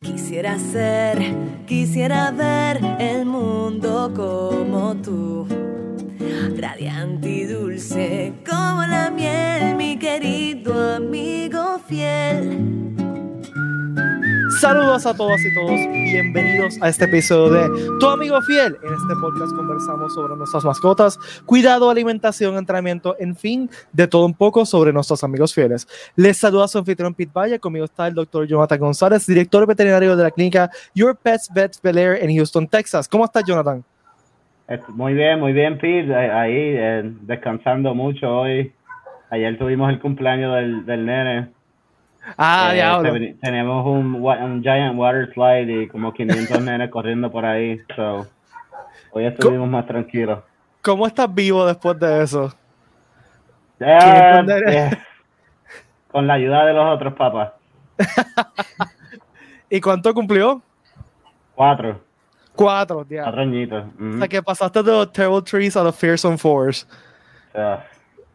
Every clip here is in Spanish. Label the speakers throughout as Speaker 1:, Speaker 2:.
Speaker 1: Quisiera ser, quisiera ver el mundo como tú, radiante y dulce como la miel, mi querido amigo fiel.
Speaker 2: Saludos a todas y todos, bienvenidos a este episodio de Tu amigo fiel. En este podcast conversamos sobre nuestras mascotas, cuidado, alimentación, entrenamiento, en fin, de todo un poco sobre nuestros amigos fieles. Les saluda su anfitrión Pete Valle, conmigo está el doctor Jonathan González, director veterinario de la clínica Your Pets Vets Bel Air en Houston, Texas. ¿Cómo estás, Jonathan?
Speaker 3: Muy bien, muy bien, Pete. Ahí eh, descansando mucho hoy. Ayer tuvimos el cumpleaños del, del nene.
Speaker 2: Ah,
Speaker 3: Eh,
Speaker 2: diablo.
Speaker 3: te- Tenemos un, un giant water slide y como 500 nenes corriendo por ahí. So, hoy estuvimos más tranquilos.
Speaker 2: ¿Cómo estás vivo después de eso?
Speaker 3: Eh,
Speaker 2: 500 nenes.
Speaker 3: eh, con la ayuda de los otros papás.
Speaker 2: ¿Y cuánto cumplió?
Speaker 3: Cuatro.
Speaker 2: Cuatro, diablo.
Speaker 3: Cuatro añitos.
Speaker 2: O sea, que pasaste de los Terrible Trees a los Fearsome Fours.
Speaker 3: Sea,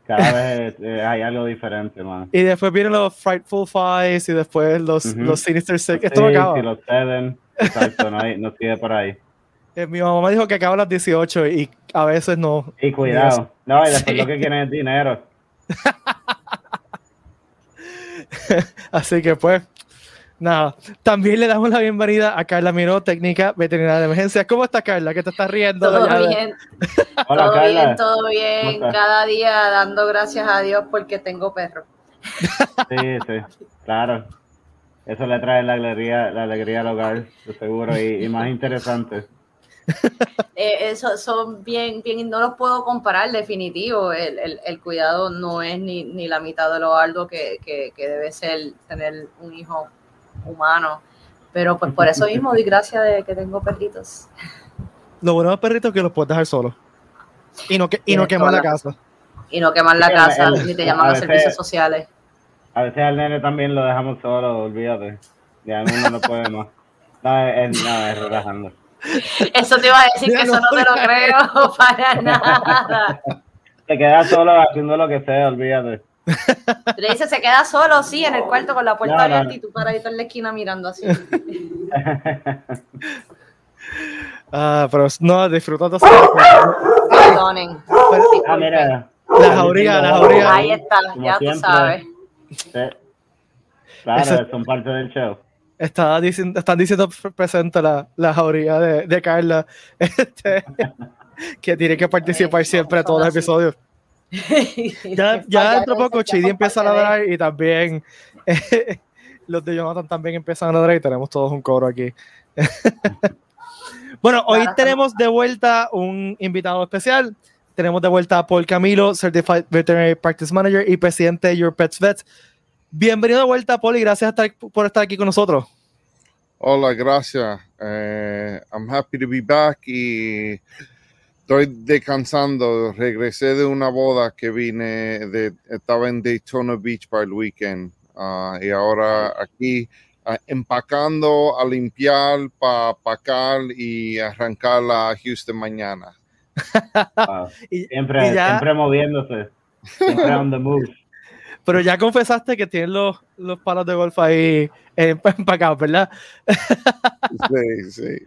Speaker 3: cada vez eh, hay algo diferente, man.
Speaker 2: Y después vienen los Frightful Fives y después los, los Sinister Six. Esto no acaba.
Speaker 3: sí, los seven. Exacto, no, hay- no sigue por ahí.
Speaker 2: Eh, mi mamá dijo que acaba a las 18 y a veces no.
Speaker 3: Y cuidado. No, y después
Speaker 2: Sí.
Speaker 3: lo que quieren es dinero.
Speaker 2: Así que pues, nada. También le damos la bienvenida a Carla Miró, técnica veterinaria de emergencias. ¿Cómo está Carla? ¿Qué te estás riendo?
Speaker 4: Todo
Speaker 2: ya
Speaker 4: bien,
Speaker 3: Hola,
Speaker 4: todo
Speaker 3: Carla.
Speaker 4: bien, todo
Speaker 3: ¿Cómo
Speaker 4: bien.
Speaker 3: estás?
Speaker 4: Cada día dando gracias a Dios porque tengo perro.
Speaker 3: Sí, sí, claro. Eso le trae la alegría, la alegría al hogar, de seguro, y, y más interesante.
Speaker 4: Eh, eso son bien, bien, no los puedo comparar, definitivo. El, el- el cuidado no es ni, ni la mitad de lo alto que, que- que debe ser tener un hijo humano. Pero pues por eso mismo doy gracias de que tengo perritos.
Speaker 2: Lo bueno de los perritos es que los puedes dejar solos. Y no, que, y no quemar la casa.
Speaker 4: Y no queman la casa,
Speaker 3: el-
Speaker 4: ni te llaman
Speaker 3: a veces-
Speaker 4: servicios sociales.
Speaker 3: A veces al nene también lo dejamos solo, olvídate. Ya uno no puede más. No, es, no, es relajando.
Speaker 4: Eso te iba a decir
Speaker 2: Ya
Speaker 4: que
Speaker 2: no,
Speaker 4: eso no te lo creo para nada.
Speaker 3: Te quedas solo haciendo lo que sea, olvídate.
Speaker 4: Le dice, se queda solo, sí, en el cuarto con la puerta
Speaker 3: No, no,
Speaker 4: abierta
Speaker 3: no.
Speaker 4: y tú paradito en la esquina mirando así.
Speaker 2: Ah, pero no, disfrutando.
Speaker 4: Perdonen.
Speaker 3: ah, mira.
Speaker 2: La jauría, la jauría.
Speaker 4: Ahí está,
Speaker 3: Como
Speaker 4: ya tú sabes.
Speaker 3: Sí. Claro,
Speaker 2: Eso-
Speaker 3: son parte del show.
Speaker 2: Está diciendo, están diciendo presente la, la jauría de, de Carla, este, que tiene que participar siempre en todos los
Speaker 4: así.
Speaker 2: episodios. Ya, ya dentro de poco Chidi empieza a ladrar y también eh, los de Jonathan también empiezan a ladrar y tenemos todos un coro aquí. bueno, hoy
Speaker 4: Claro.
Speaker 2: tenemos de vuelta un invitado especial. Tenemos de vuelta a Paul Camilo, Certified Veterinary Practice Manager y presidente de Your Pets Vets. Bienvenido de vuelta, Paul, y gracias estar- por estar aquí con nosotros.
Speaker 5: Hola, gracias. Eh, I'm happy to be back y estoy descansando. Regresé de una boda que vine, de, estaba en Daytona Beach para el weekend ah, y ahora aquí ah, empacando a limpiar para pacar y arrancar a Houston mañana.
Speaker 3: Wow.
Speaker 2: Y-
Speaker 3: Siempre,
Speaker 2: y ya-
Speaker 3: siempre moviéndose. Siempre on the move.
Speaker 2: Pero ya confesaste que tienes los, los palos de golf ahí eh, empacados, ¿verdad?
Speaker 5: Sí, sí.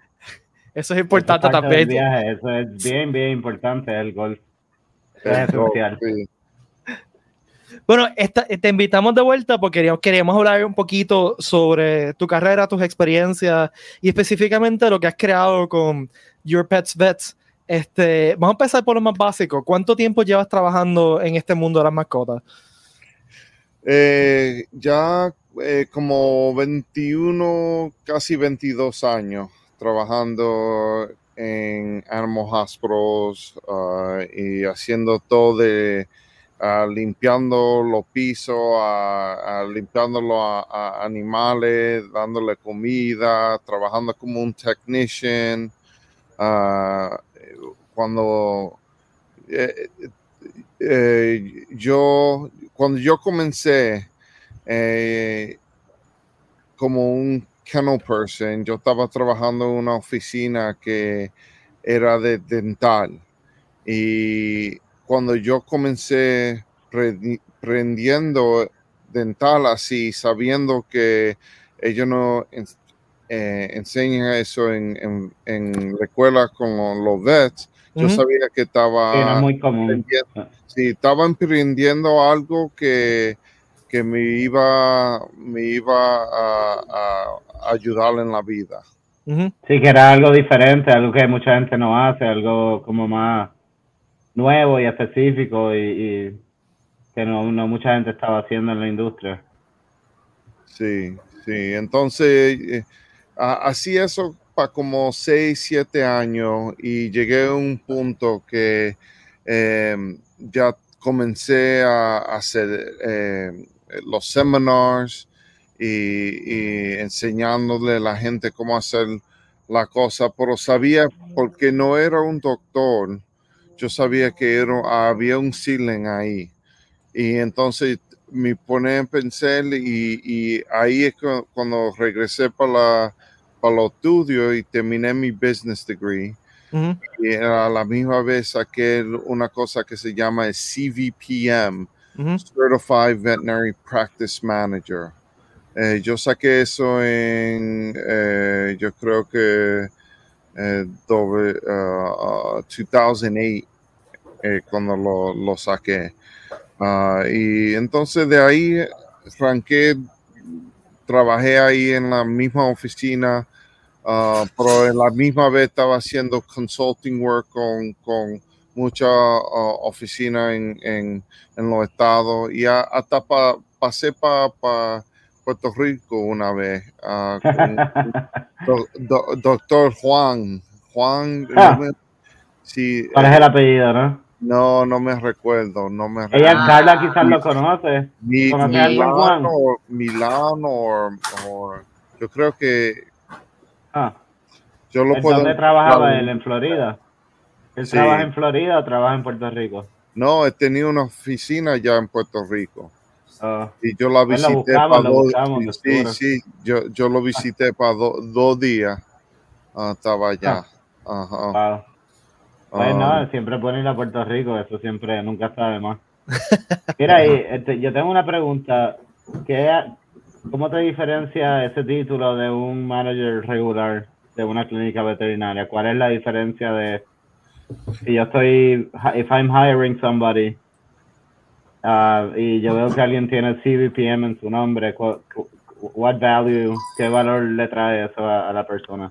Speaker 2: Eso es importante
Speaker 3: Eso
Speaker 2: también.
Speaker 3: viaje, Eso es bien, bien importante el golf. Es esencial.
Speaker 5: sí.
Speaker 2: Bueno, esta- te invitamos de vuelta porque queríamos, queríamos hablar un poquito sobre tu carrera, tus experiencias y específicamente lo que has creado con Your Pets Vets. Este, vamos a empezar por lo más básico. ¿Cuánto tiempo llevas trabajando en este mundo de las mascotas?
Speaker 5: Eh, ya eh, como 21, casi 22 años trabajando en Animal Hospitals ah, y haciendo todo de ah, limpiando los pisos, a limpiándolo a, animales, dándole comida, trabajando como un technician. ah, cuando eh, eh, yo cuando yo comencé eh, como un kennel person, yo estaba trabajando en una oficina que era de dental. Y cuando yo comencé prendi- prendiendo dental así, sabiendo que ellos no, eh, enseñan eso en, en, en la escuela con los vets, yo sabía que estaba,
Speaker 3: es muy común.
Speaker 5: aprendiendo- sí, estaba aprendiendo algo que, que me iba, me iba a, a ayudar en la vida.
Speaker 3: Sí, que era algo diferente, algo que mucha gente no hace, algo como más nuevo y específico y, y que no, no mucha gente estaba haciendo en la industria.
Speaker 5: Sí, sí. Entonces, eh, hacía eso para como 6, 7 años y llegué a un punto que eh, ya comencé a, a hacer eh, los seminars y, y enseñándole a la gente cómo hacer la cosa, pero sabía, porque no era un doctor, yo sabía que era, había un ceiling ahí. Y entonces me pone en pensar y, y ahí es cu- cuando regresé para, la, para los estudios y terminé mi business degree.
Speaker 2: Ujú.
Speaker 5: Y a la misma vez saqué una cosa que se llama CVPM, Certified Veterinary Practice Manager. Eh, yo saqué eso en, eh, yo creo que eh, doble- uh, uh, 2008, eh, cuando lo, lo saqué. Ah, y entonces de ahí arranqué, trabajé ahí en la misma oficina, ah, pero en la misma vez estaba haciendo consulting work con, con mucha ah, oficina en, en, en los estados y a- hasta pa- pasé para Puerto Rico una vez ah, con do- do- doctor Juan. Juan,
Speaker 3: Ah.
Speaker 5: no me- sí,
Speaker 3: ¿Cuál es el apellido, no?
Speaker 5: no, no me recuerdo, no me
Speaker 3: Ella,
Speaker 5: recuerdo.
Speaker 3: Carla quizás lo conoce.
Speaker 5: Mi,
Speaker 3: ¿Conoce Juan?
Speaker 5: Milano, o- Milano o, o- yo creo que
Speaker 3: Ah,
Speaker 5: yo lo
Speaker 3: ¿en
Speaker 5: puedo.
Speaker 3: ¿Dónde trabajaba él? ¿En Florida? ¿Él
Speaker 5: Sí.
Speaker 3: trabaja en Florida o trabaja en Puerto Rico?
Speaker 5: No, he tenido una oficina ya en Puerto Rico
Speaker 3: Ah,
Speaker 5: y yo la
Speaker 3: Pues
Speaker 5: visité
Speaker 3: buscamos,
Speaker 5: para dos.
Speaker 3: buscamos,
Speaker 5: sí, sí, yo, yo lo visité para do- dos días. Ah, estaba allá. Ajá.
Speaker 3: wow. Pues
Speaker 5: Ah,
Speaker 3: no, siempre pueden ir a Puerto Rico, eso siempre, nunca está de más. Mira, y, este, yo tengo una pregunta. ¿Qué, ¿Cómo te diferencia ese título de un manager regular de una clínica veterinaria? ¿Cuál es la diferencia de si yo estoy, if I'm hiring somebody ah, y yo veo que alguien tiene CVPM en su nombre, what value, qué valor le trae eso a, a la persona?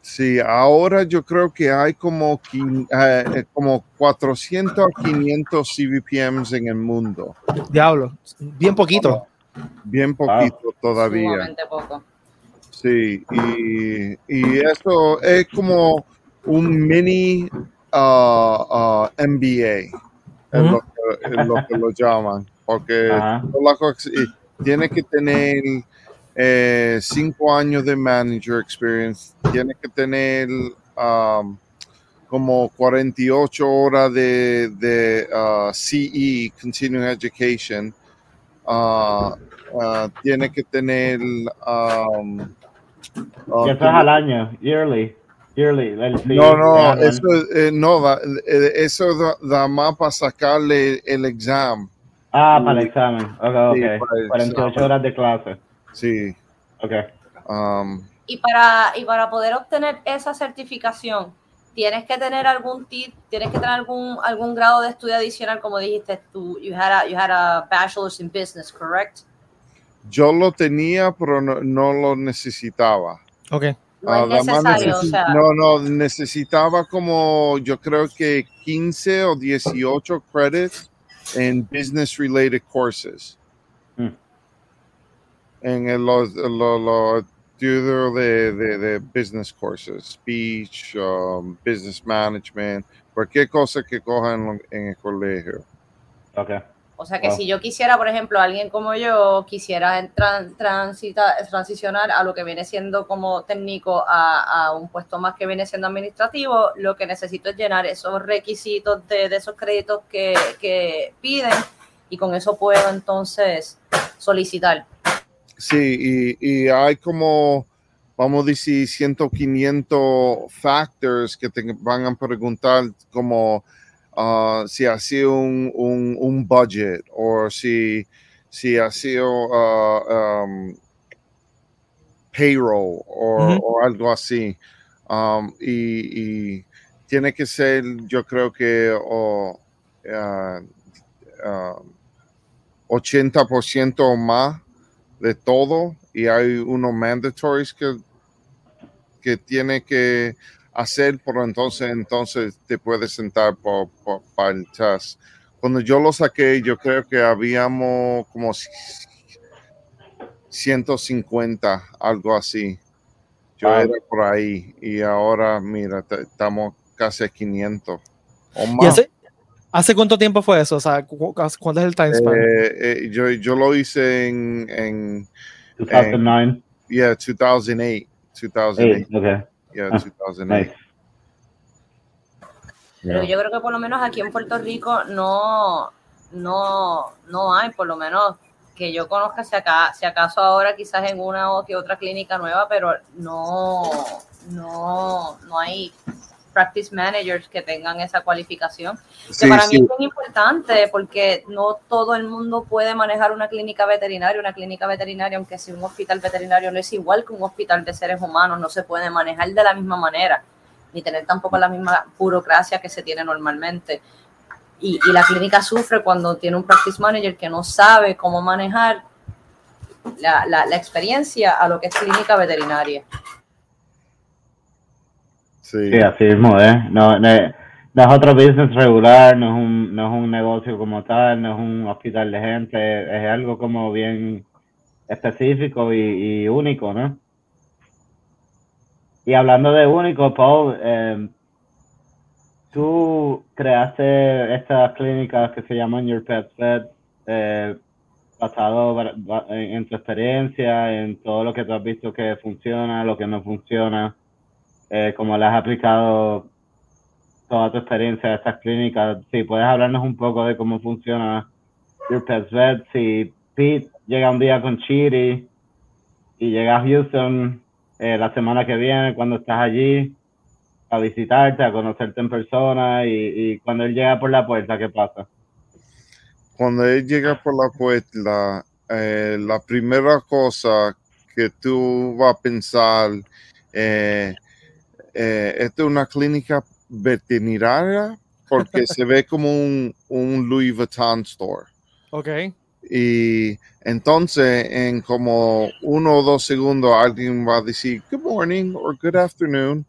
Speaker 5: Sí, ahora yo creo que hay como, quin- eh, como 400 a 500 CVPMs en el mundo.
Speaker 2: Diablo. Bien poquito.
Speaker 5: Bien poquito todavía.
Speaker 4: Poco.
Speaker 5: Sí, y, y eso es como un mini ah, MBA, es lo, que, es lo que lo llaman, porque tiene que tener eh, cinco años de manager experience, tiene que tener um, como 48 horas de, de ah, CE, Continuing Education, ah, ah, tiene que tener... um, ah,
Speaker 3: Y eso es al año, yearly. Yearly.
Speaker 5: no, no, eso, eh, no da, eh, eso da, da más para sacarle el examen.
Speaker 3: Ah, para el examen. Ok,
Speaker 5: Sí,
Speaker 3: ok.
Speaker 5: para el
Speaker 3: 48
Speaker 5: examen.
Speaker 3: horas de clase.
Speaker 5: Sí.
Speaker 3: Ok.
Speaker 5: um,
Speaker 4: Y para, y para poder obtener esa certificación, tienes que tener algún tip, tienes que tener algún, algún grado de estudio adicional, como dijiste tú, you had a, you had a bachelor's in business, correct?
Speaker 5: yo lo tenía, pero no, no lo necesitaba.
Speaker 2: Ok.
Speaker 4: No
Speaker 5: Ah,
Speaker 4: es
Speaker 5: la más
Speaker 4: necesario, o
Speaker 5: necesi-
Speaker 4: sea,
Speaker 5: no, no, necesitaba como, yo creo que 15 o 18 credits en business related courses.
Speaker 3: Hmm.
Speaker 5: En el- los los- de, de, de business courses, speech, um, business management, cualquier cosa que cojan en el colegio.
Speaker 3: Ok.
Speaker 4: O sea que
Speaker 3: Wow.
Speaker 4: si yo quisiera, por ejemplo, alguien como yo quisiera transita- transicionar a lo que viene siendo como técnico a, a un puesto más que viene siendo administrativo, lo que necesito es llenar esos requisitos de, de esos créditos que, que piden y con eso puedo entonces solicitar.
Speaker 5: Sí, y, y hay como, vamos a decir, 100, 500 factors que te van a preguntar como ah, si ha sido un, un, un budget o si, si ha sido um, payroll o, algo así. Um, y, y tiene que ser, yo creo que o, ah, 80% o más de todo y hay unos mandatories que, que tiene que hacer, pero entonces, entonces te puedes sentar para el test. Cuando yo lo saqué, yo creo que habíamos como 150, algo así. Yo
Speaker 3: Wow.
Speaker 5: era por ahí y ahora, mira, estamos casi a 500 o
Speaker 2: ¿Y
Speaker 5: más.
Speaker 2: hace, hace cuánto tiempo fue eso? O sea, cu- cu- ¿cuánto es el time span?
Speaker 5: Eh, eh, yo, yo lo hice en, en
Speaker 3: 2009.
Speaker 5: yeah, 2008. 2008.
Speaker 3: Eight, okay.
Speaker 5: Yeah,
Speaker 3: Ah,
Speaker 5: 2008.
Speaker 3: Nice.
Speaker 4: Pero yo creo que por lo menos aquí en Puerto Rico no, no, no hay, por lo menos que yo conozca, si, acá, si acaso ahora quizás en una o que otra clínica nueva, pero no, no, no hay practice managers que tengan esa cualificación. Que para
Speaker 5: sí.
Speaker 4: mí es muy importante porque no todo el mundo puede manejar una clínica veterinaria. Una clínica veterinaria, aunque sea un hospital veterinario, no es igual que un hospital de seres humanos, no se puede manejar de la misma manera, ni tener tampoco la misma burocracia que se tiene normalmente. Y, y la clínica sufre cuando tiene un practice manager que no sabe cómo manejar la, la- la experiencia a lo que es clínica veterinaria.
Speaker 5: Sí.
Speaker 3: Sí, así mismo, ¿eh? No, no, no es otro business regular, no es, un, no es un negocio como tal, no es un hospital de gente, es algo como bien específico y, único, ¿no? Y hablando de único, Paul, eh, tú creaste estas clínicas que se llaman Your Pet Vet, eh, basado ba- ba- en, en tu experiencia, en todo lo que tú has visto que funciona, lo que no funciona eh, como le has aplicado toda tu experiencia a estas clínicas. Si puedes hablarnos un poco de cómo funciona Your Pets Vet. Si Pete llega un día con Chiri y llega a Houston eh, la semana que viene, cuando estás allí, a visitarte, a conocerte en persona y, y cuando él llega por la puerta, ¿qué pasa?
Speaker 5: Cuando él llega por la puerta, eh, la primera cosa que tú vas a pensar, eh, eh, esta es una clínica veterinaria porque se ve como un, un Louis Vuitton store.
Speaker 2: Ok.
Speaker 5: Y entonces, en como uno o dos segundos, alguien va a decir good morning or good afternoon.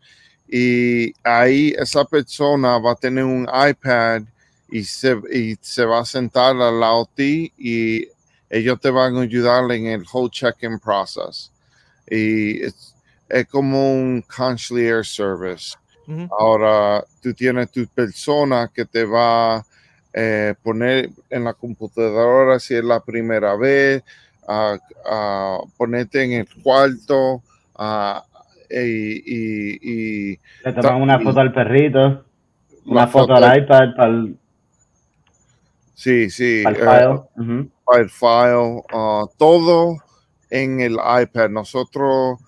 Speaker 5: Y ahí esa persona va a tener un iPad y se, y se va a sentar al lado de ti y ellos te van a ayudar en el whole check-in process. Y es, es como un concierge service. Ahora tú tienes tu persona que te va a eh, poner en la computadora si es la primera vez, a, a ponerte en el cuarto a- y, y- y
Speaker 3: Le toman una foto al perrito, una foto
Speaker 5: foto-
Speaker 3: al iPad para el,
Speaker 5: sí, sí,
Speaker 3: para el
Speaker 5: eh,
Speaker 3: file.
Speaker 5: Para el file, ah, todo en el iPad. Nosotros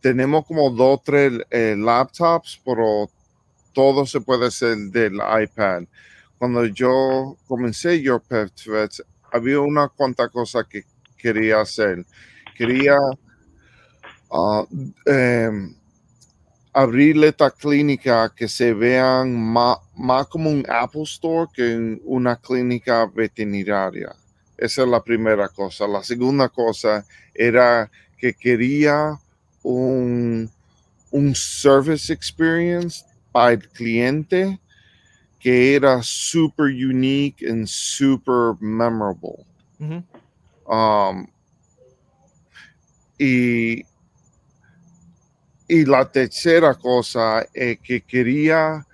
Speaker 5: tenemos como dos, tres eh, laptops, pero todo se puede hacer del iPad. Cuando yo comencé Your Pet Vets, había una cuanta cosa que quería hacer. Quería ah, em, abrirle esta clínica que se vean más, más como un Apple Store que una clínica veterinaria. Esa es la primera cosa. La segunda cosa era que quería un, un service experience para el cliente que era super unique and super memorable. Um, y, y la tercera cosa es que quería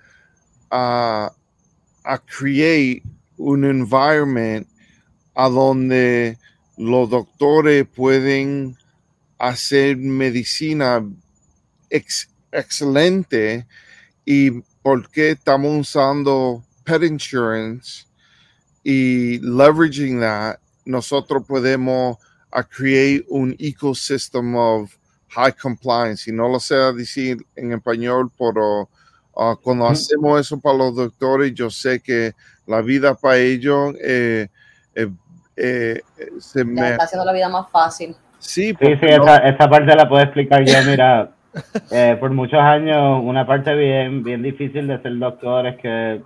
Speaker 5: a create un environment a donde los doctores pueden hacer medicina ex- excelente y porque estamos usando pet insurance y leveraging that nosotros podemos a create un ecosystem of high compliance y no lo sé decir en español pero ah, cuando hacemos eso para los doctores yo sé que la vida para ellos eh, eh, eh, se
Speaker 4: Ya
Speaker 5: me
Speaker 4: está haciendo la vida más fácil.
Speaker 5: Sí,
Speaker 3: Sí,
Speaker 5: no-
Speaker 3: esa, esa parte la puedo explicar yo. Mira, eh, por muchos años, una parte bien, bien difícil de ser doctor es que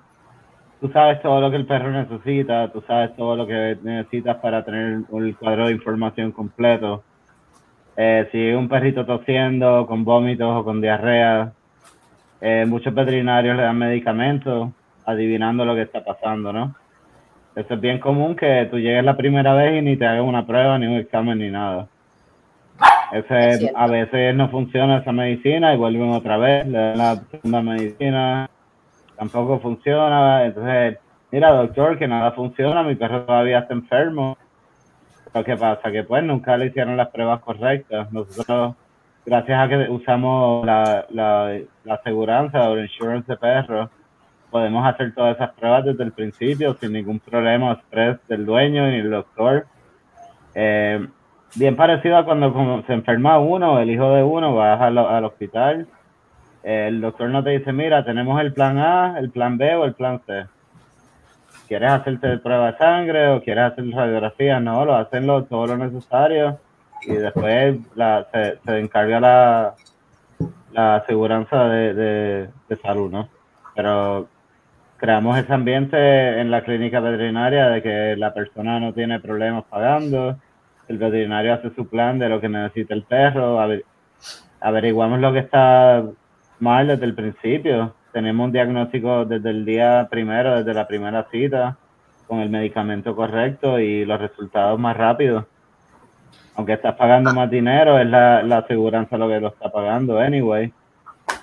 Speaker 3: tú sabes todo lo que el perro necesita, tú sabes todo lo que necesitas para tener el cuadro de información completo. Eh, si un perrito tosiendo, con vómitos o con diarrea, eh, muchos veterinarios le dan medicamentos adivinando lo que está pasando, ¿no? Eso es bien común que tú llegues la primera vez y ni te hagan una prueba, ni un examen, ni nada. Ese,
Speaker 4: Es
Speaker 3: a veces no funciona esa medicina y vuelven otra vez, le dan la segunda medicina, tampoco funciona. Entonces, mira, doctor, que nada funciona, mi perro todavía está enfermo. Pero ¿qué pasa? Que pues nunca le hicieron las pruebas correctas. Nosotros, gracias a que usamos la, la, la aseguranza o el insurance de perros, podemos hacer todas esas pruebas desde el principio sin ningún problema o estrés del dueño ni el doctor. Eh, bien parecido a cuando como se enferma uno, el hijo de uno, vas al, al hospital, el doctor no te dice, mira, tenemos el plan A, el plan B o el plan C. ¿Quieres hacerte prueba de sangre o quieres hacer radiografía? No, lo hacen lo, todo lo necesario y después la, se, se encarga la, la aseguranza de, de, de salud, ¿no? Pero creamos ese ambiente en la clínica veterinaria de que la persona no tiene problemas pagando, el veterinario hace su plan de lo que necesita el perro, aver- averiguamos lo que está mal desde el principio, tenemos un diagnóstico desde el día primero, desde la primera cita, con el medicamento correcto y los resultados más rápidos. Aunque estás pagando más dinero, es la, la aseguranza lo que lo está pagando, anyway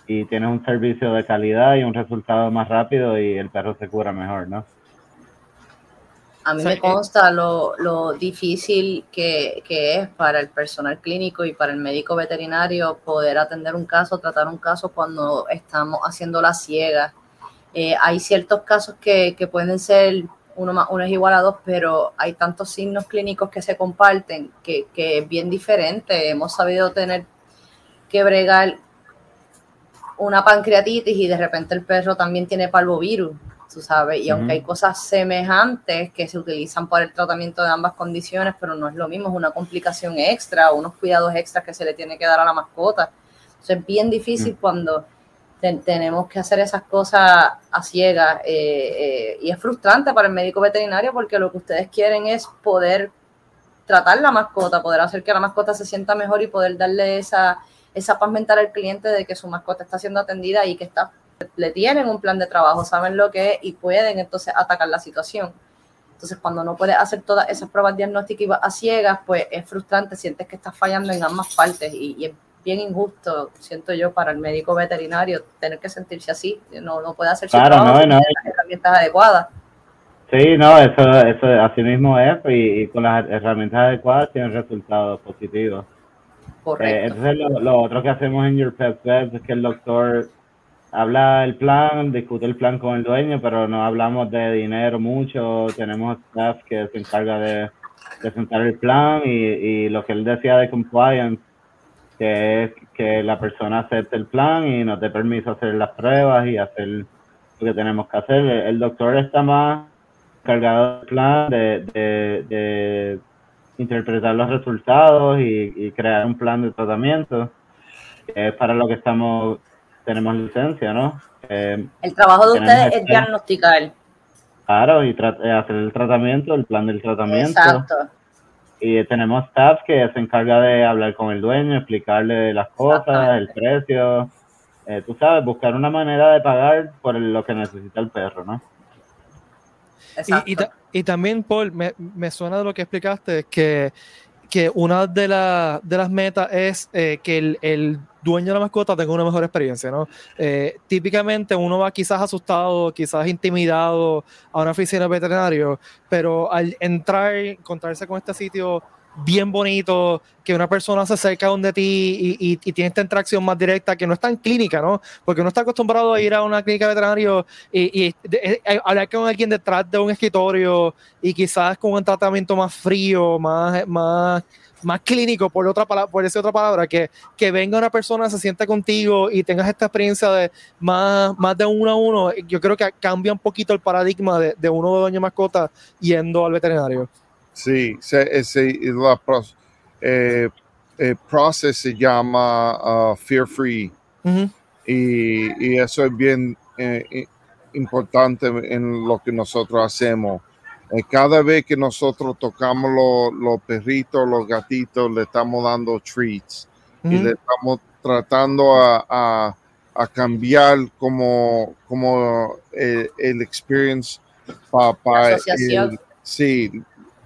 Speaker 3: y tienes un servicio de calidad y un resultado más rápido y el perro se cura mejor, ¿no?
Speaker 4: A mí
Speaker 2: O sea,
Speaker 4: me consta lo, lo difícil que, que es para el personal clínico y para el médico veterinario poder atender un caso, tratar un caso cuando estamos haciendo la ciega. Eh, hay ciertos casos que, que pueden ser uno más uno es igual a dos, pero hay tantos signos clínicos que se comparten que, que es bien diferente. Hemos sabido tener que bregar una pancreatitis y de repente el perro también tiene parvovirus, tú sabes, y aunque hay cosas semejantes que se utilizan para el tratamiento de ambas condiciones, pero no es lo mismo, es una complicación extra, unos cuidados extras que se le tiene que dar a la mascota. Entonces es bien difícil cuando ten- tenemos que hacer esas cosas a ciegas eh, eh, y es frustrante para el médico veterinario porque lo que ustedes quieren es poder tratar la mascota, poder hacer que la mascota se sienta mejor y poder darle esa, esa paz mental al cliente de que su mascota está siendo atendida y que está, le tienen un plan de trabajo, saben lo que es y pueden entonces atacar la situación. Entonces, cuando no puedes hacer todas esas pruebas diagnósticas a ciegas, pues es frustrante, sientes que estás fallando en ambas partes y, y es bien injusto, siento yo, para el médico veterinario tener que sentirse así. No, no puede hacer su
Speaker 3: Claro,
Speaker 4: trabajo
Speaker 3: no, no.
Speaker 4: las herramientas adecuadas.
Speaker 3: Sí, no, eso, eso así mismo es y, y con las herramientas adecuadas tienen resultados positivos. Eh,
Speaker 4: Correcto.
Speaker 3: entonces, lo, lo otro que hacemos en Your Pet Vet es que el doctor habla el plan, discute el plan con el dueño, pero no hablamos de dinero mucho. Tenemos staff que se encarga de presentar el plan y, y lo que él decía de compliance, que es que la persona acepte el plan y nos dé permiso hacer las pruebas y hacer lo que tenemos que hacer. El, doctor está más encargado del plan de, de, de interpretar los resultados y, y crear un plan de tratamiento. Es para lo que estamos, tenemos licencia, ¿no? Eh,
Speaker 4: El trabajo de ustedes es
Speaker 3: este-
Speaker 4: diagnosticar.
Speaker 3: claro, y eh, hacer el tratamiento, el plan del tratamiento.
Speaker 4: Exacto.
Speaker 3: Y tenemos staff que se encarga de hablar con el dueño, explicarle las cosas, el precio. Eh, tú sabes, buscar una manera de pagar por el- lo que necesita el perro, ¿no?
Speaker 4: exacto.
Speaker 2: Y, y ta- y también, Paul, me, me suena de lo que explicaste, que, que una de, la- de las metas es eh, que el, el dueño de la mascota tenga una mejor experiencia, ¿no? Eh, típicamente uno va quizás asustado, quizás intimidado a una oficina de veterinario, pero al entrar, encontrarse con este sitio bien bonito, que una persona se acerca donde ti y, y- y tiene esta interacción más directa, que no es tan clínica, ¿no? Porque uno está acostumbrado a ir a una clínica de veterinario y, eh, hablar con alguien detrás de un escritorio y quizás con un tratamiento más frío, más, más, más clínico, por otra por decir otra palabra, que, que venga una persona, se sienta contigo y tengas esta experiencia de más, más de uno a uno, yo creo que cambia un poquito el paradigma de, de uno de de mascota yendo al veterinario.
Speaker 5: Sí, se, se- la eh, el process se llama uh, Fear Free y, y eso es bien eh, importante en lo que nosotros hacemos. Eh, cada vez que nosotros tocamos lo- los perritos, los gatitos, le estamos dando treats y le estamos tratando a, a- a cambiar como, como eh, el experience para
Speaker 4: asociación.
Speaker 5: sí,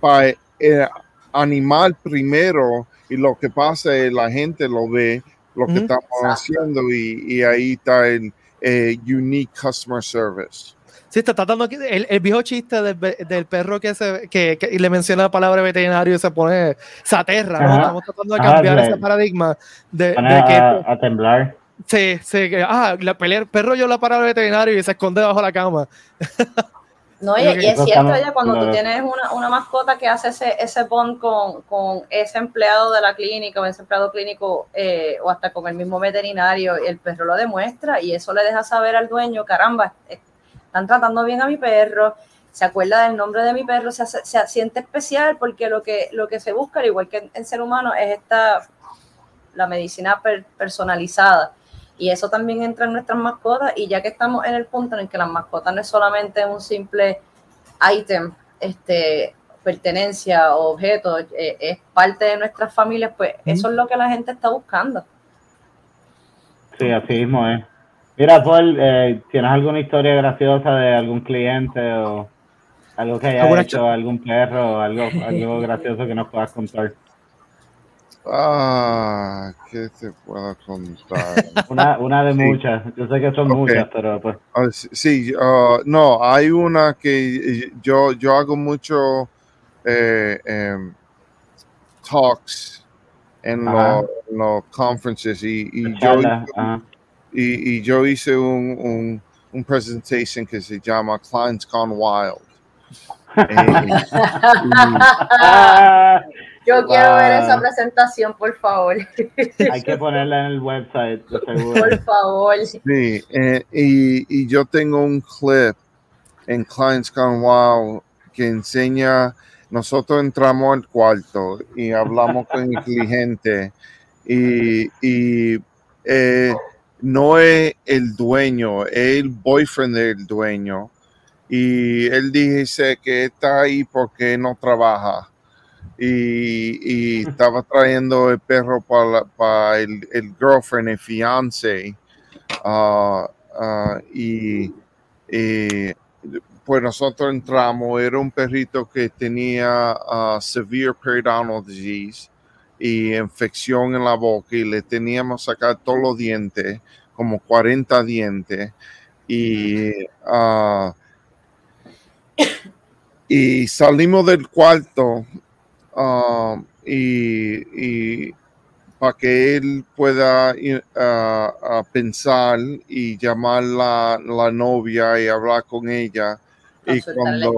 Speaker 5: para el animal primero y lo que pasa es la gente lo ve lo que
Speaker 2: Ujú.
Speaker 5: estamos
Speaker 4: Exacto.
Speaker 5: haciendo y, y ahí está el eh, unique customer service.
Speaker 2: Sí, está tratando aquí- el, el viejo chiste del, del perro que, se, que, que- le menciona la palabra veterinario y se pone, se aterra, ¿no?
Speaker 3: Ajá.
Speaker 2: Estamos tratando de
Speaker 3: Ajá,
Speaker 2: cambiar
Speaker 3: sí.
Speaker 2: ese paradigma de, de que
Speaker 3: a, a temblar.
Speaker 2: sí, sí, que, ah, la pelea, el perro yo la palabra veterinario y se esconde bajo la cama.
Speaker 4: No, y, y es cierto,
Speaker 3: estamos-
Speaker 4: ya cuando tú
Speaker 3: claro.
Speaker 4: tienes una, una mascota que hace ese, ese bond con, con ese empleado de la clínica o ese empleado clínico eh, o hasta con el mismo veterinario, el perro lo demuestra y eso le deja saber al dueño, caramba, eh, están tratando bien a mi perro, se acuerda del nombre de mi perro, se, hace- se siente especial porque lo que, lo que se busca, al igual que en, en ser humano, es esta, la medicina per- personalizada. Y eso también entra en nuestras mascotas. Y ya que estamos en el punto en el que las mascotas no es solamente un simple ítem, este, pertenencia o objeto, eh, es parte de nuestras familias, pues eso es lo que la gente está buscando.
Speaker 3: Sí, así mismo es. Mira, Paul, eh, ¿tienes alguna historia graciosa de algún cliente o algo que haya
Speaker 2: ¿Alguna
Speaker 3: hecho algún perro o algo, algo gracioso que nos puedas contar?
Speaker 5: Ah, ¿qué te puedo contar?
Speaker 3: Una, una de
Speaker 5: Sí.
Speaker 3: muchas. Yo sé que son muchas, pero pues.
Speaker 5: Ah, sí, ah, no, hay una que yo, yo hago mucho eh, em, talks en los, los conferences y, y yo, y yo hice un, un, un presentation que se llama Clients Gone Wild. Eh,
Speaker 3: Ah,
Speaker 4: Yo quiero ver
Speaker 3: Wow.
Speaker 4: esa presentación, por favor.
Speaker 3: hay que ponerla en el website, seguro.
Speaker 4: Por favor.
Speaker 5: Sí, eh, y, y yo tengo un clip en Clients Gone Wild que enseña, nosotros entramos al cuarto y hablamos con el cliente y, y, eh, no es el dueño, es el boyfriend del dueño. Y él dice que está ahí porque no trabaja. Y, estaba trayendo el perro para, el, el girlfriend, el fiance. Ah, ah, y, pues nosotros entramos, era un perrito que tenía ah, severe periodontal disease y infección en la boca y le teníamos sacar todos los dientes, como 40 dientes. Y, y salimos del cuarto ah, y, y para que él pueda a pensar y llamar la, la novia y hablar con ella. Y cuando,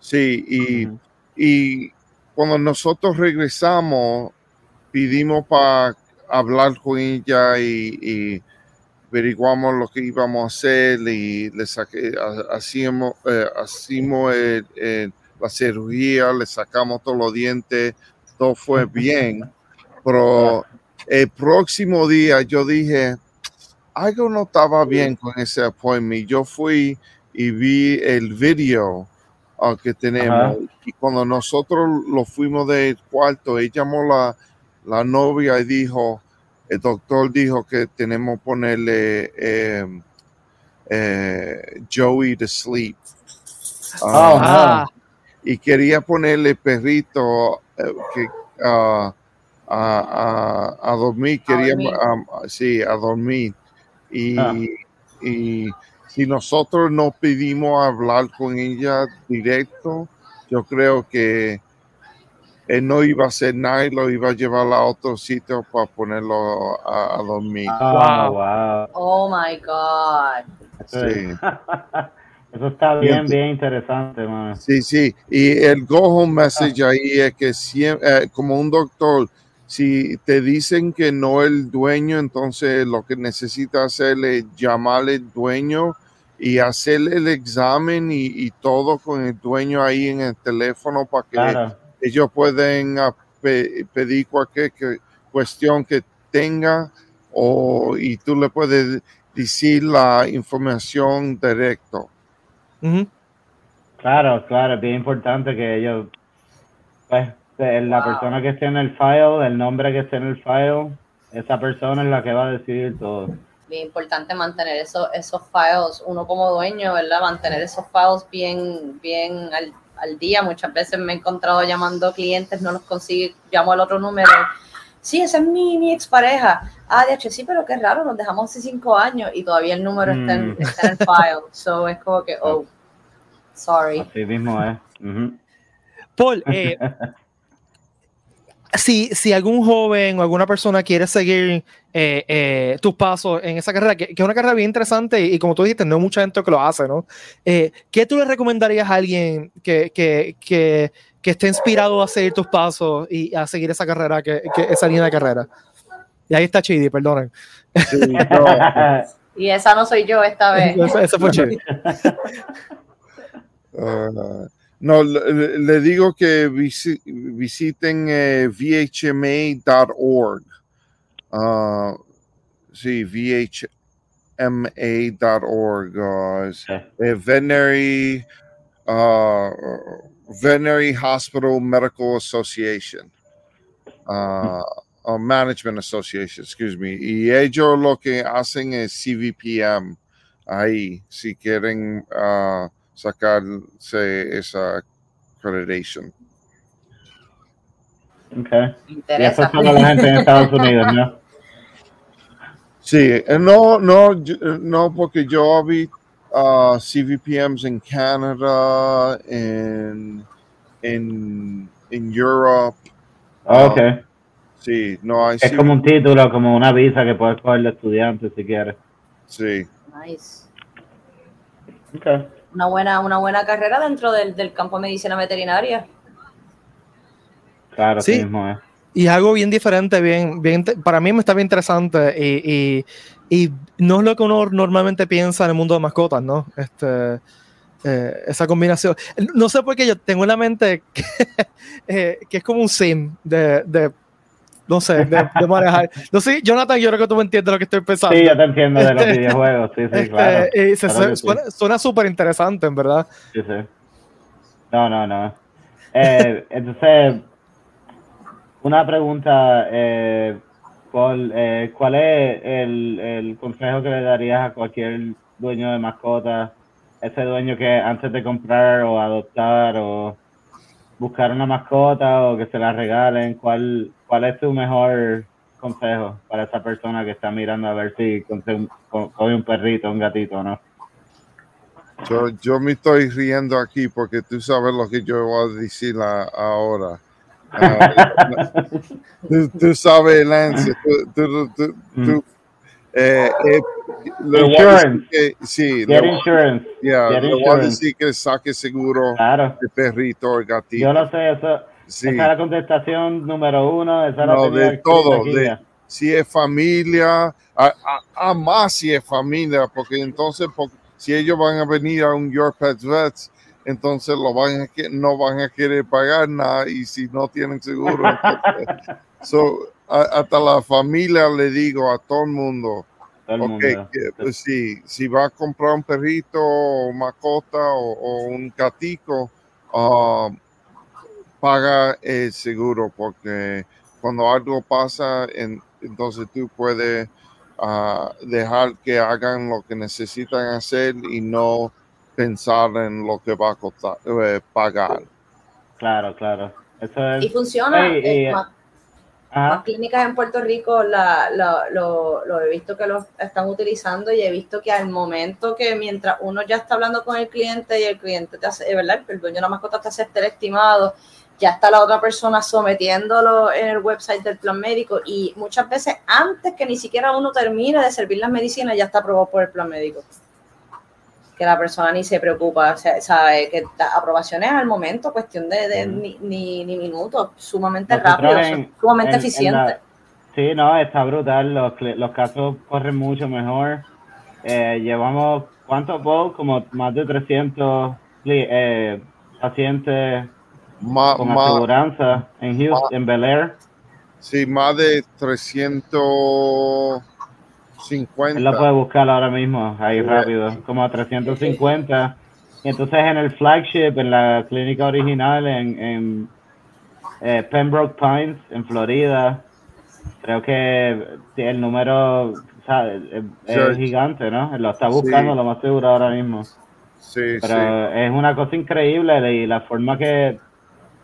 Speaker 5: sí, y, y cuando nosotros regresamos, pedimos para hablar con ella y, y averiguamos lo que íbamos a hacer y le saqué, ha- hacíamos, eh, hacimos el- el- la cirugía, le sacamos todos los dientes, todo fue bien, pero el próximo día yo dije, algo no estaba bien con ese appointment. Yo fui y vi el video ah, que tenemos
Speaker 3: Ajá.
Speaker 5: y cuando nosotros lo fuimos del cuarto, ella llamó la, la novia y dijo, el doctor dijo que tenemos que ponerle eh, eh, Joey to sleep.
Speaker 3: Oh,
Speaker 5: Ah,
Speaker 2: Ah,
Speaker 5: y quería ponerle perrito eh, que, a, a- a dormir, quería,
Speaker 4: dormir.
Speaker 5: sí, a dormir. Y,
Speaker 3: Ah.
Speaker 5: y si nosotros no pedimos hablar con ella directo, yo creo que él no iba a hacer nada y lo iba a llevar a otro sitio para ponerlo a, a dormir.
Speaker 2: Wow.
Speaker 3: wow.
Speaker 4: Oh my God.
Speaker 5: Sí.
Speaker 3: eso está bien,
Speaker 5: Bien.
Speaker 3: interesante, mano.
Speaker 5: Sí, sí. Y el go home message ahí es que siempre, como un doctor, si te dicen que no el dueño, entonces lo que necesita hacer es llamarle al dueño y hacerle el examen y, y todo con el dueño ahí en el teléfono para que
Speaker 3: Claro.
Speaker 5: ellos pueden ah, pe- pedir cualquier que- cuestión que tenga o, y tú le puedes decir la información directo.
Speaker 2: Ujú.
Speaker 3: Claro, claro, es bien importante que ellos, pues, la
Speaker 4: Wow.
Speaker 3: persona que esté en el file, el nombre que esté en el file, esa persona es la que va a decidir todo.
Speaker 4: Bien importante mantener esos, esos files, uno como dueño, ¿verdad? Mantener esos files bien, bien al, al día. Muchas veces me he encontrado llamando clientes, no los consigo, llamo al otro número. Sí, esa es mi, mi expareja. Ah, de hecho, sí, pero qué raro, nos dejamos hace cinco años y todavía el número está, en,
Speaker 3: Mm.
Speaker 4: está en el file. So es como que, oh, sorry.
Speaker 3: Así mismo es.
Speaker 2: Paul, eh, si, si algún joven o alguna persona quiere seguir eh, eh, tus pasos en esa carrera, que, que es una carrera bien interesante y, y como tú dijiste, no hay mucha gente que lo hace, ¿no? Eh, ¿Qué tú le recomendarías a alguien que, que, que, que esté inspirado a seguir tus pasos y a seguir esa carrera, que, que- esa línea de carrera? Y ahí está Chidi, perdonen.
Speaker 5: Sí, no,
Speaker 4: Y esa no soy yo esta vez.
Speaker 2: Fue Chidi.
Speaker 5: Ah, no, le, le digo que visi- visiten eh, vhma.org. Ah, sí, vhma.org. ah, es,
Speaker 3: Sí.
Speaker 5: eh, veterinary, ah, veterinary Hospital Medical Association. Uh, Management Association, excuse me. Y ellos lo que hacen es CVPM ahí, si quieren ah, sacarse esa accreditation.
Speaker 3: Okay.
Speaker 4: Me
Speaker 3: Y eso
Speaker 4: interesa.
Speaker 3: es solo la gente en Estados Unidos, ¿no?
Speaker 5: Sí, eh, no, no, eh, no, porque yo vi ah, CVPMs en Canadá, en, en, en Europe.
Speaker 3: Ah, Okay.
Speaker 5: Sí, no hay
Speaker 3: Es como un título, como una visa que puedes coger de estudiante si quieres.
Speaker 5: Sí,
Speaker 4: Nice.
Speaker 3: Okay.
Speaker 4: Una buena, una buena carrera dentro del, del campo de medicina veterinaria.
Speaker 3: Claro,
Speaker 2: Sí.
Speaker 3: mismo es.
Speaker 2: Y es algo bien diferente, bien, bien, para mí me está bien interesante y, y- y no es lo que uno normalmente piensa en el mundo de mascotas, ¿no? Este, eh, esa combinación. No sé por qué yo tengo en la mente que, eh, que es como un sim de, de no sé, de, de manejar. No sé, Jonathan, yo creo que tú me entiendes lo que estoy pensando.
Speaker 3: Sí, yo te entiendo de los
Speaker 2: Este-
Speaker 3: videojuegos, sí, sí,
Speaker 2: Este,
Speaker 3: claro.
Speaker 2: se- se- suena- suena súper interesante, en verdad.
Speaker 3: Sí, sí. No, no, no. Eh, entonces, una pregunta, eh, Paul, eh, ¿cuál es el, consejo que le darías a cualquier dueño de mascota? Ese dueño que antes de comprar o adoptar o buscar una mascota o que se la regalen, ¿cuál, cuál es tu mejor consejo para esa persona que está mirando a ver si coge un perrito, un gatito, ¿no?
Speaker 5: yo, yo me estoy riendo aquí porque tú sabes lo que yo voy a decir ahora. Tú, tú sabes, Lance, tú, tú- tú- tú, eh, eh, decir
Speaker 3: Insurance.
Speaker 5: que- sí,
Speaker 3: Get
Speaker 5: voy-
Speaker 3: insurance.
Speaker 5: yeah,
Speaker 3: get
Speaker 5: le voy a
Speaker 3: insurance.
Speaker 5: decir que saque seguro
Speaker 3: Claro.
Speaker 5: de perrito o gatito.
Speaker 3: Yo lo sé, eso,
Speaker 5: Sí.
Speaker 3: esa es la contestación número uno. Esa la
Speaker 5: No,
Speaker 3: tenía
Speaker 5: de todo, de- si es familia, a, a- a más si es familia, porque entonces po- si ellos van a venir a un Your Pets Vets, entonces lo van a que, no van a querer pagar nada y si no tienen seguro. entonces- so, a- hasta la familia le digo a todo el mundo,
Speaker 3: Todo el
Speaker 5: ok,
Speaker 3: mundo.
Speaker 5: que, pues, sí, si va a comprar un perrito o mascota o, o un gatico, ah, paga el seguro porque cuando algo pasa, en- entonces tú puedes ah, dejar que hagan lo que necesitan hacer y no pensar en lo que va a costar, eh, pagar.
Speaker 3: Claro, claro. Eso es.
Speaker 4: Y funciona.
Speaker 3: Ey, y-
Speaker 4: más,
Speaker 3: Ajá.
Speaker 4: más clínicas en Puerto Rico la, la- lo, lo he visto que lo están utilizando y he visto que al momento que mientras uno ya está hablando con el cliente y el cliente te hace, es verdad, el dueño de la mascota te hace el estimado, ya está la otra persona sometiéndolo en el website del plan médico y muchas veces antes que ni siquiera uno termine de servir las medicinas ya está aprobado por el plan médico. Que la persona ni se preocupa, o sea, sabe que la aprobación es al momento, cuestión de, de
Speaker 3: Ujú.
Speaker 4: ni, ni, ni minutos, sumamente
Speaker 3: Nosotros
Speaker 4: rápido,
Speaker 3: en-
Speaker 4: sumamente
Speaker 3: en- en
Speaker 4: eficiente.
Speaker 3: la- Sí, no, está brutal. Los, los casos corren mucho mejor. Eh, llevamos, ¿cuántos Paul? Como más de 300 cli- eh, pacientes
Speaker 5: Ma-
Speaker 3: con
Speaker 5: ma-
Speaker 3: aseguranza en Houston, en Bel Air.
Speaker 5: Sí, más de 350.
Speaker 3: Él la puede buscar ahora mismo, ahí
Speaker 5: Sí.
Speaker 3: rápido, como a 350. Y entonces en el flagship, en la clínica original, en, en eh, Pembroke Pines, en Florida, creo que el número es, gigante, ¿no? Lo está buscando
Speaker 5: Sí.
Speaker 3: lo más seguro ahora mismo.
Speaker 5: Sí,
Speaker 3: Pero
Speaker 5: sí.
Speaker 3: es una cosa increíble y la forma que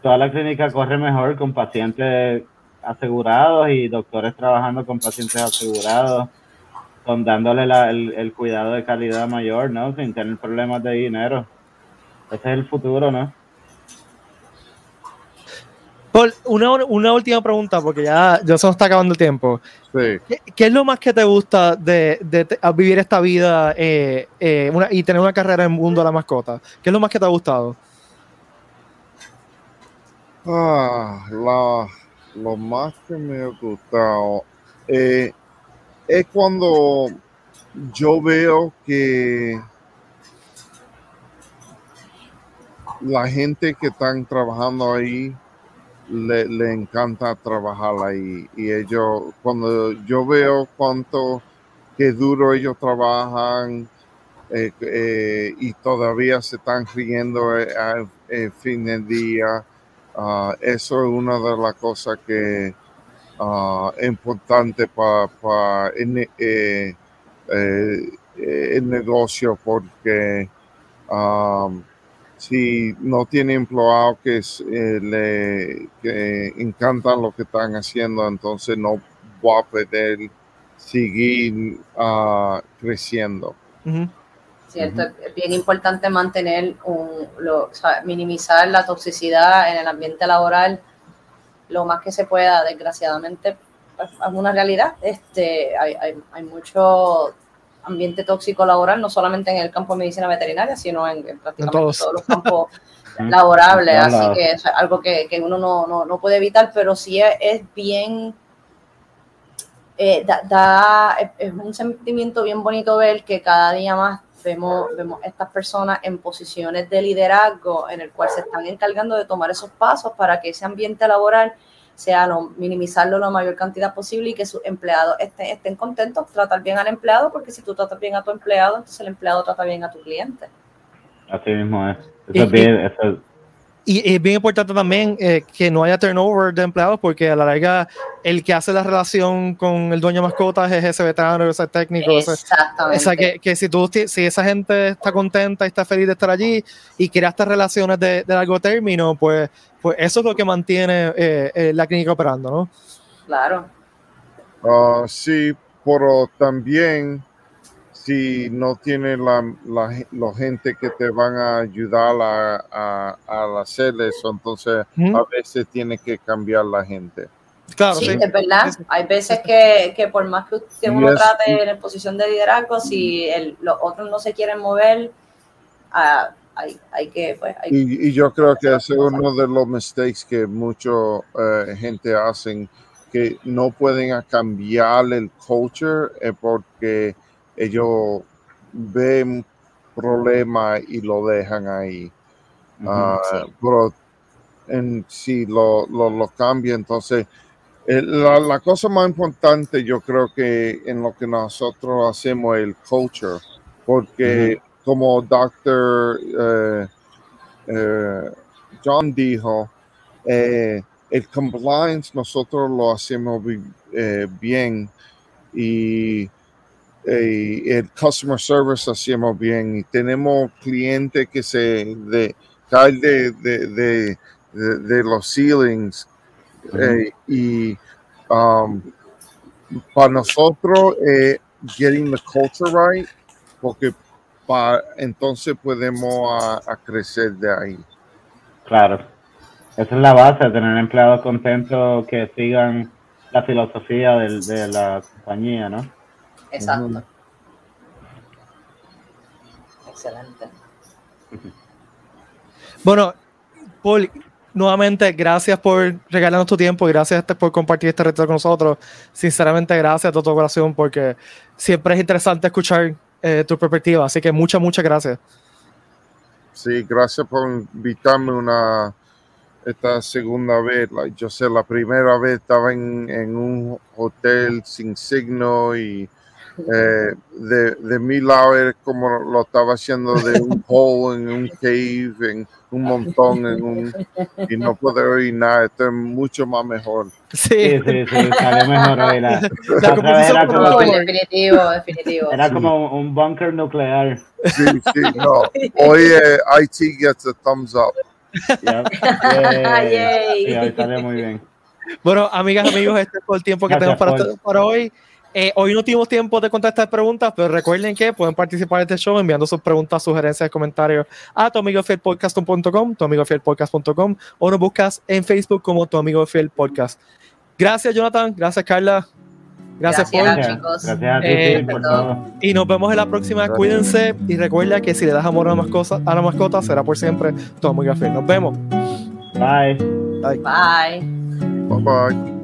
Speaker 3: toda la clínica corre mejor con pacientes asegurados y doctores trabajando con pacientes asegurados, con dándole la- el, el cuidado de calidad mayor, ¿no? Sin tener problemas de dinero. Ese es el futuro, ¿no?
Speaker 2: Paul, una, una última pregunta, porque ya, ya se nos está acabando el tiempo.
Speaker 5: sí.
Speaker 2: ¿Qué, qué es lo más que te gusta de, de vivir esta vida eh, eh, una- y tener una carrera en el mundo de la mascota? ¿Qué es lo más que te ha gustado?
Speaker 5: Ah, la, lo más que me ha gustado eh, es cuando yo veo que la gente que están trabajando ahí le, le encanta trabajar ahí. Y ellos cuando yo veo cuánto que duro ellos trabajan eh, eh, y todavía se están riendo eh, al fin del día Ah, eso es una de las cosas que ah, es importante para el, eh, eh, el negocio porque um, si no tiene empleados que, es, eh, le que encantan lo que están haciendo, entonces no va a poder seguir ah, creciendo.
Speaker 4: ¿cierto? Es bien importante mantener un, lo- o sea, minimizar la toxicidad en el ambiente laboral lo más que se pueda. Desgraciadamente, es una realidad. Este, hay, hay, hay mucho ambiente tóxico laboral, no solamente en el campo de medicina veterinaria, sino en, en prácticamente
Speaker 2: todos.
Speaker 4: todos. los campos laborables. Así que eso es algo que, que uno no, no, no puede evitar, pero sí es, es bien eh, da, da- es un sentimiento bien bonito ver que cada día más vemos, vemos estas personas en posiciones de liderazgo en el cual se están encargando de tomar esos pasos para que ese ambiente laboral sea lo, minimizarlo la mayor cantidad posible y que sus empleados estén, estén contentos, tratar bien al empleado, porque si tú tratas bien a tu empleado, entonces el empleado trata bien a tu cliente.
Speaker 3: Así mismo es. Eso es bien, eso
Speaker 2: Y es bien importante también eh, que no haya turnover de empleados, porque a la larga el que hace la relación con el dueño de mascotas es ese veterano, ese técnico, ese,
Speaker 4: Exactamente.
Speaker 2: O sea, que, que si, tú, si esa gente está contenta y está feliz de estar allí y crea estas relaciones de, de largo término, pues, pues eso es lo que mantiene eh, eh, la clínica operando, ¿no?
Speaker 4: Claro.
Speaker 5: Ah, sí, pero también si no tiene la, la, ge- la gente que te van a ayudar a, a, a hacer eso, entonces a veces tiene que cambiar la gente.
Speaker 2: Claro,
Speaker 4: sí,
Speaker 2: sí.
Speaker 4: es verdad. Hay veces que, que por más que uno
Speaker 5: es-
Speaker 4: trate en posición de liderazgo, si el- los otros no se quieren mover, ah, hay, hay que, pues, hay
Speaker 5: Y, y yo creo que ese es uno de los mistakes que mucha gente hacen, que no pueden cambiar el culture eh, porque ellos ven problemas y lo dejan ahí. Ah, pero en, si lo, lo, lo cambia, entonces eh, la, la cosa más importante yo creo que en lo que nosotros hacemos es el culture, porque como Dr. eh, eh, John dijo, el compliance nosotros lo hacemos bi- bien y eh, el customer service hacemos bien y tenemos clientes que se de, caen de, de, de, los ceilings eh, y um, para nosotros eh, getting the culture right porque pa- entonces podemos a, a crecer de ahí.
Speaker 3: Claro. Esa es la base, tener empleados contentos que sigan la filosofía del- de la compañía, ¿no?
Speaker 4: Exacto. Excelente.
Speaker 2: Bueno, Paul, nuevamente, gracias por regalarnos tu tiempo y gracias este- por compartir este reto con nosotros. Sinceramente, gracias de todo corazón porque siempre es interesante escuchar eh, tu perspectiva. Así que muchas, muchas gracias.
Speaker 5: Sí, gracias por invitarme una esta segunda vez. Like, yo sé, la primera vez estaba en, en un hotel sin signo y eh, de, de mi lado era como lo estaba haciendo de un hole en un cave, en un montón, en un, y no poder oír nada. Esto es mucho más mejor.
Speaker 3: Sí,
Speaker 2: Sí,
Speaker 3: sí, sí, salió mejor hoy. La,
Speaker 2: la
Speaker 3: otra vez
Speaker 2: composición
Speaker 3: era como,
Speaker 4: definitivo, definitivo.
Speaker 3: era como un bunker nuclear.
Speaker 5: Sí, sí, no. Hoy eh, IT gets a thumbs up.
Speaker 4: Yay.
Speaker 3: eh, sí, hoy salió muy bien.
Speaker 2: Bueno, amigas, amigos, este es todo el tiempo que
Speaker 3: Gracias,
Speaker 2: tenemos para, para hoy. Eh, hoy no tuvimos tiempo de contestar preguntas, pero recuerden que pueden participar en este show enviando sus preguntas, sugerencias, comentarios a tu amigo fiel podcast.com, tu amigo fiel podcast.com o nos buscas en Facebook como tu amigo fiel podcast. Gracias, Jonathan. Gracias, Carla. Gracias,
Speaker 4: Gracias.
Speaker 3: Gracias,
Speaker 4: chicos.
Speaker 3: gracias a ti
Speaker 2: Eh,
Speaker 3: por todo.
Speaker 2: Y nos vemos en la próxima. Cuídense y recuerda que si le das amor a la mascota, a la mascota será por siempre tu amigo fiel. Nos vemos.
Speaker 3: Bye.
Speaker 4: Bye.
Speaker 5: Bye bye.